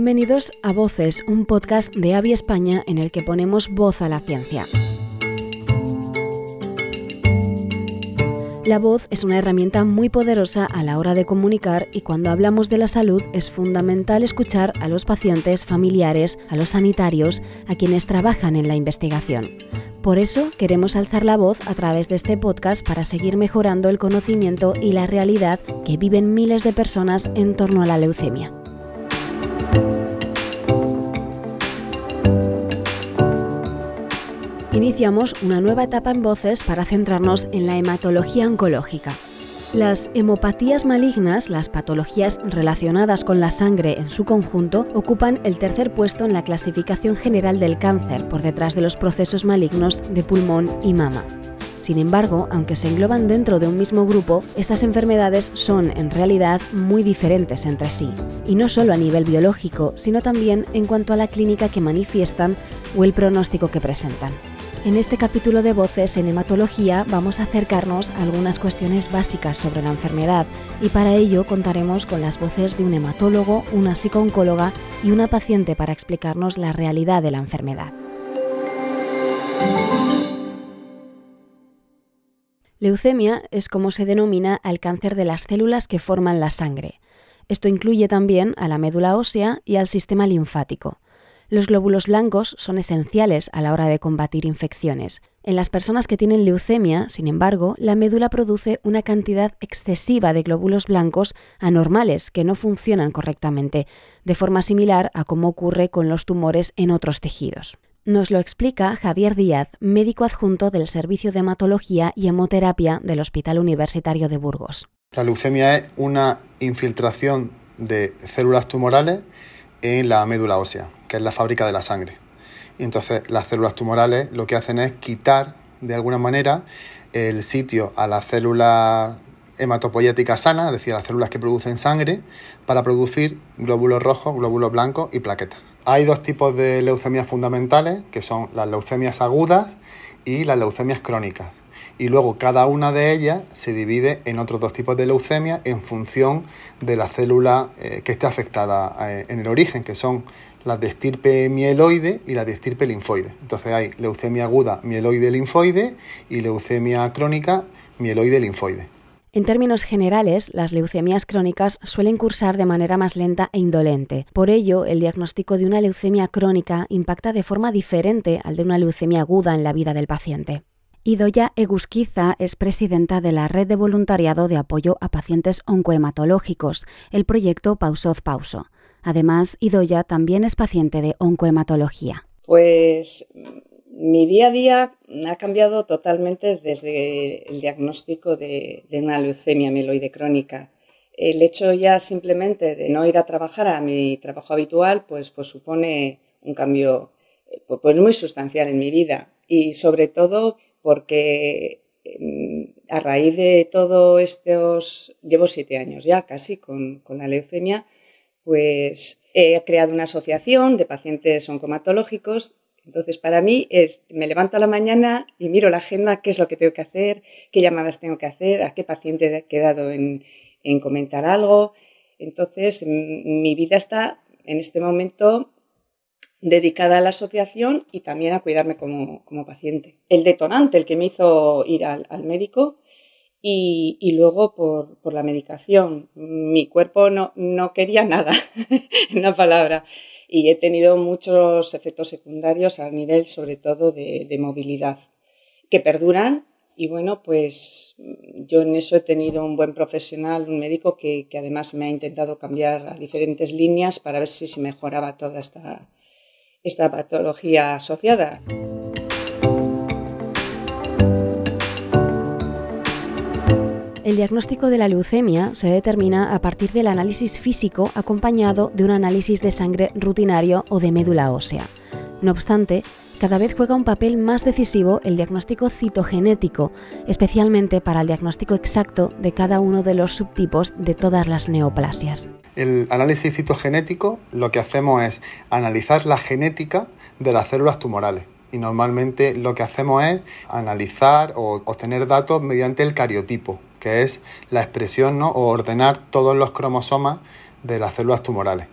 Bienvenidos a Voces, un podcast de Avi España en el que ponemos voz a la ciencia. La voz es una herramienta muy poderosa a la hora de comunicar y cuando hablamos de la salud es fundamental escuchar a los pacientes, familiares, a los sanitarios, a quienes trabajan en la investigación. Por eso queremos alzar la voz a través de este podcast para seguir mejorando el conocimiento y la realidad que viven miles de personas en torno a la leucemia. Iniciamos una nueva etapa en Voces para centrarnos en la hematología oncológica. Las hemopatías malignas, las patologías relacionadas con la sangre en su conjunto, ocupan el tercer puesto en la clasificación general del cáncer, por detrás de los procesos malignos de pulmón y mama. Sin embargo, aunque se engloban dentro de un mismo grupo, estas enfermedades son en realidad muy diferentes entre sí, y no solo a nivel biológico, sino también en cuanto a la clínica que manifiestan o el pronóstico que presentan. En este capítulo de Voces en Hematología vamos a acercarnos a algunas cuestiones básicas sobre la enfermedad y para ello contaremos con las voces de un hematólogo, una psicooncóloga y una paciente para explicarnos la realidad de la enfermedad. Leucemia es como se denomina al cáncer de las células que forman la sangre. Esto incluye también a la médula ósea y al sistema linfático. Los glóbulos blancos son esenciales a la hora de combatir infecciones. En las personas que tienen leucemia, sin embargo, la médula produce una cantidad excesiva de glóbulos blancos anormales que no funcionan correctamente, de forma similar a cómo ocurre con los tumores en otros tejidos. Nos lo explica Javier Díaz, médico adjunto del Servicio de Hematología y Hemoterapia del Hospital Universitario de Burgos. La leucemia es una infiltración de células tumorales en la médula ósea que es la fábrica de la sangre. Y entonces las células tumorales lo que hacen es quitar de alguna manera el sitio a las células hematopoyéticas sanas, es decir, las células que producen sangre, para producir glóbulos rojos, glóbulos blancos y plaquetas. Hay dos tipos de leucemias fundamentales, que son las leucemias agudas y las leucemias crónicas. Y luego cada una de ellas se divide en otros dos tipos de leucemia en función de la célula eh, que esté afectada eh, en el origen, que son las de estirpe mieloide y las de estirpe linfoide. Entonces hay leucemia aguda mieloide linfoide y leucemia crónica mieloide linfoide. En términos generales, las leucemias crónicas suelen cursar de manera más lenta e indolente. Por ello, el diagnóstico de una leucemia crónica impacta de forma diferente al de una leucemia aguda en la vida del paciente. Idoya Egusquiza es presidenta de la Red de Voluntariado de Apoyo a Pacientes Oncohematológicos, el proyecto Pausoz Pauso. Además, Idoya también es paciente de oncohematología. Pues mi día a día ha cambiado totalmente desde el diagnóstico de, una leucemia mieloide crónica. El hecho ya simplemente de no ir a trabajar a mi trabajo habitual, pues, pues supone un cambio pues, pues muy sustancial en mi vida. Y sobre todo porque em, a raíz de todo estos, llevo siete años ya casi con, con la leucemia, pues he creado una asociación de pacientes oncomatológicos. Entonces, para mí es, me levanto a la mañana y miro la agenda, qué es lo que tengo que hacer, qué llamadas tengo que hacer, a qué paciente he quedado en, comentar algo. Entonces, mi vida está en este momento dedicada a la asociación y también a cuidarme como, paciente. El detonante, el que me hizo ir al médico, y, luego por, la medicación. Mi cuerpo no, quería nada, en una palabra. Y he tenido muchos efectos secundarios a nivel sobre todo de, movilidad, que perduran. Y bueno, pues yo en eso he tenido un buen profesional, un médico que, que además me ha intentado cambiar a diferentes líneas para ver si se mejoraba toda esta, esta patología asociada. El diagnóstico de la leucemia se determina a partir del análisis físico acompañado de un análisis de sangre rutinario o de médula ósea. No obstante, cada vez juega un papel más decisivo el diagnóstico citogenético, especialmente para el diagnóstico exacto de cada uno de los subtipos de todas las neoplasias. El análisis citogenético lo que hacemos es analizar la genética de las células tumorales y normalmente lo que hacemos es analizar o obtener datos mediante el cariotipo, que es la expresión ¿no? o ordenar todos los cromosomas de las células tumorales.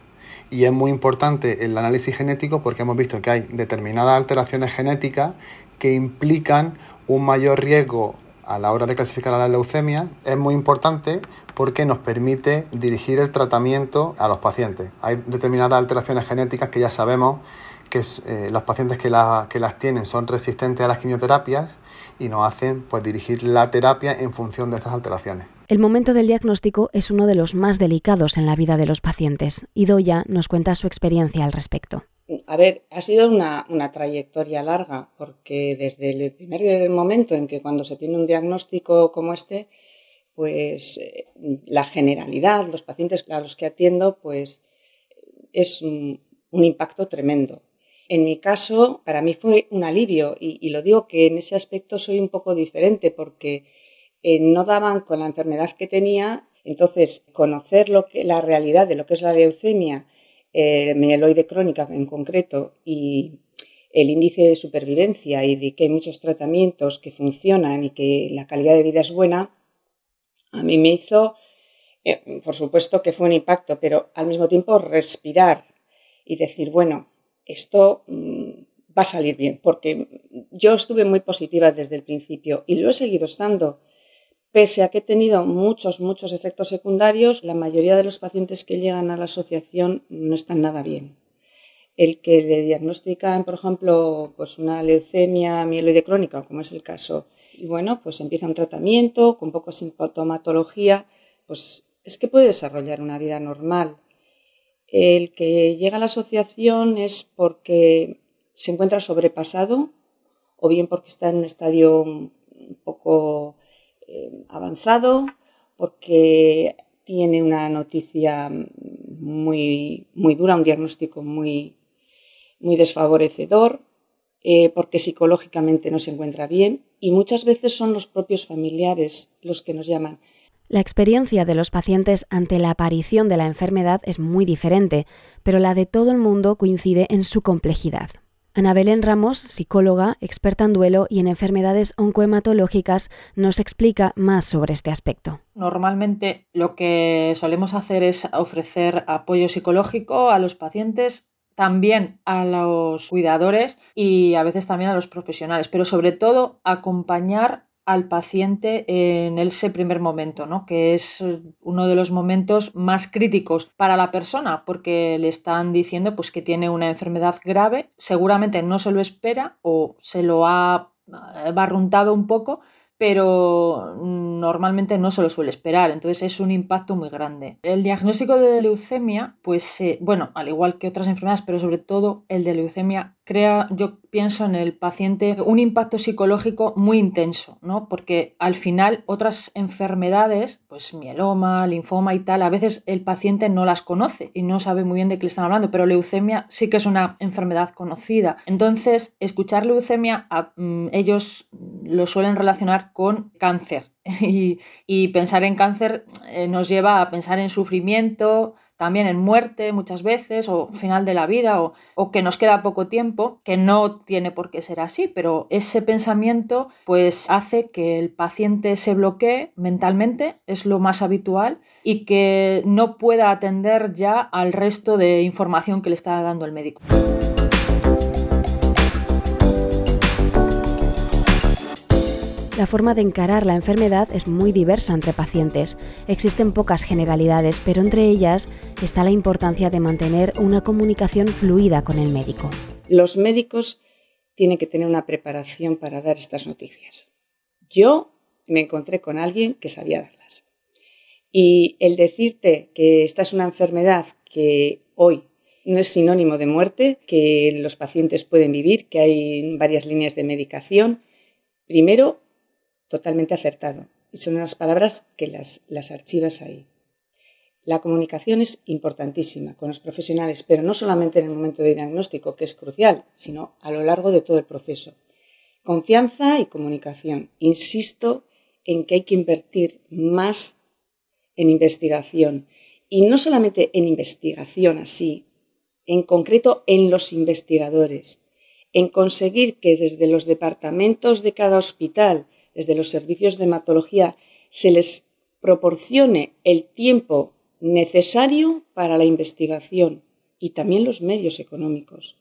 Y es muy importante el análisis genético porque hemos visto que hay determinadas alteraciones genéticas que implican un mayor riesgo a la hora de clasificar a la leucemia. Es muy importante porque nos permite dirigir el tratamiento a los pacientes. Hay determinadas alteraciones genéticas que ya sabemos que eh, los pacientes que, que las tienen son resistentes a las quimioterapias y nos hacen pues, dirigir la terapia en función de esas alteraciones. El momento del diagnóstico es uno de los más delicados en la vida de los pacientes y Doya nos cuenta su experiencia al respecto. A ver, ha sido una, una, trayectoria larga porque desde el primer momento en que cuando se tiene un diagnóstico como este, pues eh, la generalidad, los pacientes a los que atiendo, pues es un, impacto tremendo. En mi caso, para mí fue un alivio y, lo digo que en ese aspecto soy un poco diferente porque eh, no daban con la enfermedad que tenía, entonces conocer la realidad de lo que es la leucemia, eh, mieloide crónica en concreto y el índice de supervivencia y de que hay muchos tratamientos que funcionan y que la calidad de vida es buena, a mí me hizo, eh, por supuesto que fue un impacto, pero al mismo tiempo respirar y decir, bueno, esto mm, va a salir bien, porque yo estuve muy positiva desde el principio y lo he seguido estando. Pese a que he tenido muchos, muchos efectos secundarios, la mayoría de los pacientes que llegan a la asociación no están nada bien. El que le diagnostican, por ejemplo, pues una leucemia mieloide crónica, como es el caso, y bueno, pues empieza un tratamiento con poca sintomatología, pues es que puede desarrollar una vida normal. El que llega a la asociación es porque se encuentra sobrepasado o bien porque está en un estadio un poco eh, avanzado, porque tiene una noticia muy, muy dura, un diagnóstico muy, muy desfavorecedor, eh, porque psicológicamente no se encuentra bien y muchas veces son los propios familiares los que nos llaman. La experiencia de los pacientes ante la aparición de la enfermedad es muy diferente, pero la de todo el mundo coincide en su complejidad. Ana Belén Ramos, psicóloga, experta en duelo y en enfermedades oncohematológicas, nos explica más sobre este aspecto. Normalmente lo que solemos hacer es ofrecer apoyo psicológico a los pacientes también a los cuidadores y a veces también a los profesionales, pero sobre todo acompañar al paciente en ese primer momento, ¿no? que es uno de los momentos más críticos para la persona, porque le están diciendo pues, que tiene una enfermedad grave, seguramente no se lo espera o se lo ha barruntado un poco, pero normalmente no se lo suele esperar, entonces es un impacto muy grande. El diagnóstico de leucemia, pues eh, bueno, al igual que otras enfermedades, pero sobre todo el de leucemia crea, yo pienso en el paciente, un impacto psicológico muy intenso, ¿no? Porque al final otras enfermedades, pues mieloma, linfoma y tal, a veces el paciente no las conoce y no sabe muy bien de qué le están hablando, pero leucemia sí que es una enfermedad conocida. Entonces, escuchar leucemia, mm, ellos lo suelen relacionar con cáncer. Y, y pensar en cáncer eh, nos lleva a pensar en sufrimiento, también en muerte muchas veces o final de la vida o, o, que nos queda poco tiempo, que no tiene por qué ser así, pero ese pensamiento pues hace que el paciente se bloquee mentalmente, es lo más habitual, y que no pueda atender ya al resto de información que le está dando el médico. La forma de encarar la enfermedad es muy diversa entre pacientes. Existen pocas generalidades, pero entre ellas está la importancia de mantener una comunicación fluida con el médico. Los médicos tienen que tener una preparación para dar estas noticias. Yo me encontré con alguien que sabía darlas. Y el decirte que esta es una enfermedad que hoy no es sinónimo de muerte, que los pacientes pueden vivir, que hay varias líneas de medicación, primero totalmente acertado. Y son unas palabras que las, las archivas ahí. La comunicación es importantísima con los profesionales, pero no solamente en el momento de diagnóstico, que es crucial, sino a lo largo de todo el proceso. Confianza y comunicación. Insisto en que hay que invertir más en investigación. Y no solamente en investigación así, en concreto en los investigadores, en conseguir que desde los departamentos de cada hospital desde los servicios de hematología se les proporcione el tiempo necesario para la investigación y también los medios económicos,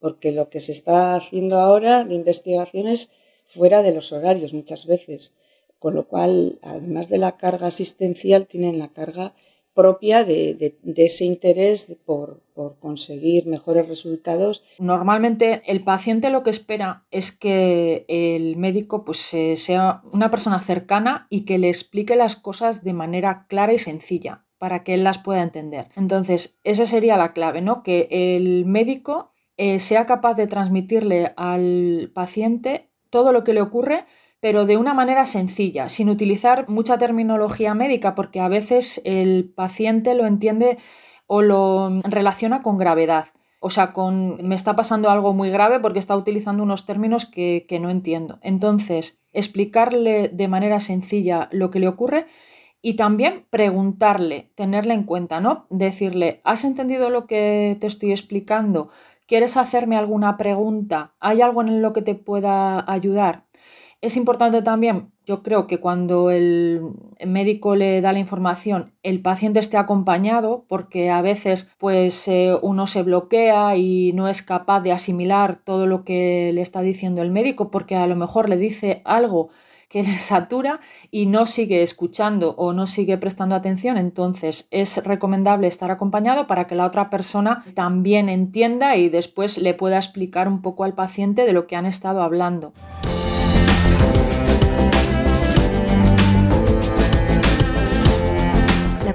porque lo que se está haciendo ahora de investigaciones fuera de los horarios muchas veces, con lo cual, además de la carga asistencial, tienen la carga propia de, ese interés por, conseguir mejores resultados. Normalmente el paciente lo que espera es que el médico pues, sea una persona cercana y que le explique las cosas de manera clara y sencilla para que él las pueda entender. Entonces, esa sería la clave, ¿no? Que el médico eh, sea capaz de transmitirle al paciente todo lo que le ocurre pero de una manera sencilla, sin utilizar mucha terminología médica, porque a veces el paciente lo entiende o lo relaciona con gravedad. O sea, con me está pasando algo muy grave porque está utilizando unos términos que, que no entiendo. Entonces, explicarle de manera sencilla lo que le ocurre y también preguntarle, tenerle en cuenta, ¿no? Decirle, ¿has entendido lo que te estoy explicando? ¿Quieres hacerme alguna pregunta? ¿Hay algo en lo que te pueda ayudar? Es importante también, yo creo que cuando el médico le da la información, el paciente esté acompañado, porque a veces pues eh, uno se bloquea y no es capaz de asimilar todo lo que le está diciendo el médico, porque a lo mejor le dice algo que le satura y no sigue escuchando o no sigue prestando atención, entonces es recomendable estar acompañado para que la otra persona también entienda y después le pueda explicar un poco al paciente de lo que han estado hablando.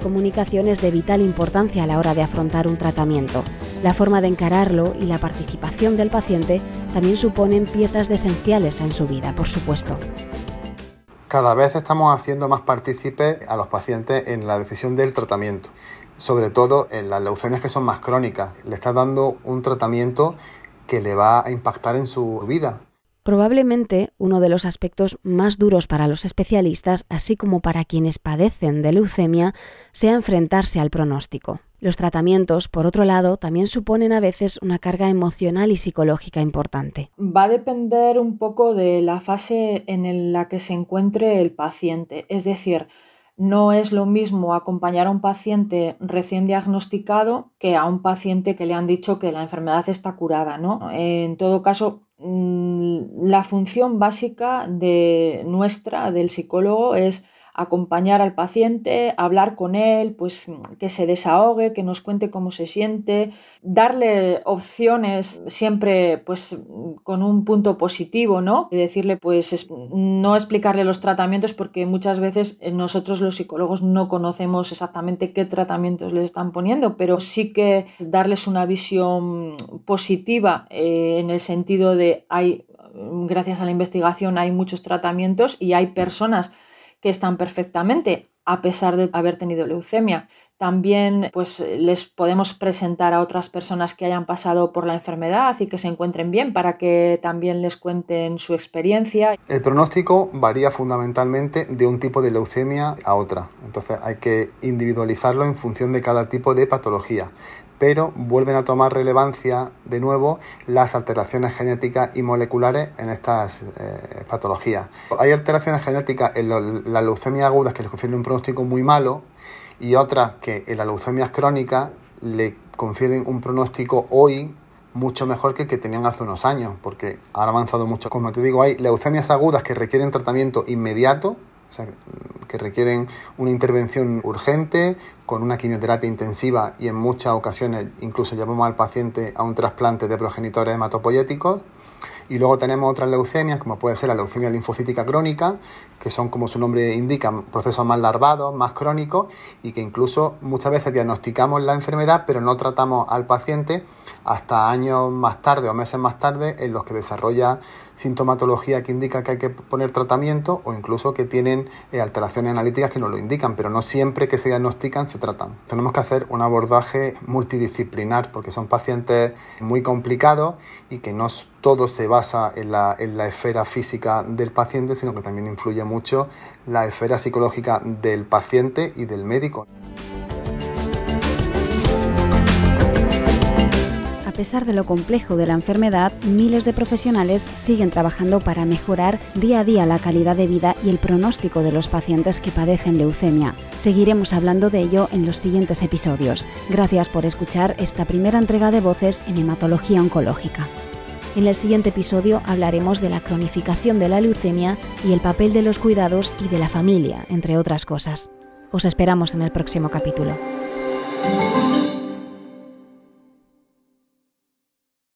Comunicación es de vital importancia a la hora de afrontar un tratamiento. La forma de encararlo y la participación del paciente también suponen piezas esenciales en su vida, por supuesto. Cada vez estamos haciendo más partícipes a los pacientes en la decisión del tratamiento, sobre todo en las leucemias que son más crónicas. Le está dando un tratamiento que le va a impactar en su vida. Probablemente uno de los aspectos más duros para los especialistas, así como para quienes padecen de leucemia, sea enfrentarse al pronóstico. Los tratamientos, por otro lado, también suponen a veces una carga emocional y psicológica importante. Va a depender un poco de la fase en la que se encuentre el paciente. Es decir, no es lo mismo acompañar a un paciente recién diagnosticado que a un paciente que le han dicho que la enfermedad está curada, ¿no? En todo caso, la función básica de nuestra, del psicólogo, es acompañar al paciente, hablar con él, pues que se desahogue, que nos cuente cómo se siente, darle opciones siempre pues con un punto positivo, ¿no? Y decirle pues no explicarle los tratamientos porque muchas veces nosotros los psicólogos no conocemos exactamente qué tratamientos les están poniendo, pero sí que darles una visión positiva eh, en el sentido de hay gracias a la investigación hay muchos tratamientos y hay personas que están perfectamente a pesar de haber tenido leucemia. También pues les podemos presentar a otras personas que hayan pasado por la enfermedad y que se encuentren bien para que también les cuenten su experiencia. El pronóstico varía fundamentalmente de un tipo de leucemia a otra, entonces hay que individualizarlo en función de cada tipo de patología pero vuelven a tomar relevancia de nuevo las alteraciones genéticas y moleculares en estas eh, patologías. Hay alteraciones genéticas en las leucemias agudas que les confieren un pronóstico muy malo y otras que en las leucemias crónicas le confieren un pronóstico hoy mucho mejor que el que tenían hace unos años, porque han avanzado mucho. Como te digo, hay leucemias agudas que requieren tratamiento inmediato, que requieren una intervención urgente, con una quimioterapia intensiva y en muchas ocasiones incluso llevamos al paciente a un trasplante de progenitores hematopoyéticos. Y luego tenemos otras leucemias, como puede ser la leucemia linfocítica crónica, que son, como su nombre indica, procesos más larvados, más crónicos, y que incluso muchas veces diagnosticamos la enfermedad, pero no tratamos al paciente hasta años más tarde o meses más tarde en los que desarrolla sintomatología que indica que hay que poner tratamiento o incluso que tienen eh, alteraciones analíticas que nos lo indican, pero no siempre que se diagnostican se tratan. Tenemos que hacer un abordaje multidisciplinar porque son pacientes muy complicados y que no todo se basa en la, en la esfera física del paciente, sino que también influye mucho la esfera psicológica del paciente y del médico. Pesar de lo complejo de la enfermedad, miles de profesionales siguen trabajando para mejorar día a día la calidad de vida y el pronóstico de los pacientes que padecen leucemia. Seguiremos hablando de ello en los siguientes episodios. Gracias por escuchar esta primera entrega de voces en hematología oncológica. En el siguiente episodio hablaremos de la cronificación de la leucemia y el papel de los cuidados y de la familia, entre otras cosas. Os esperamos en el próximo capítulo.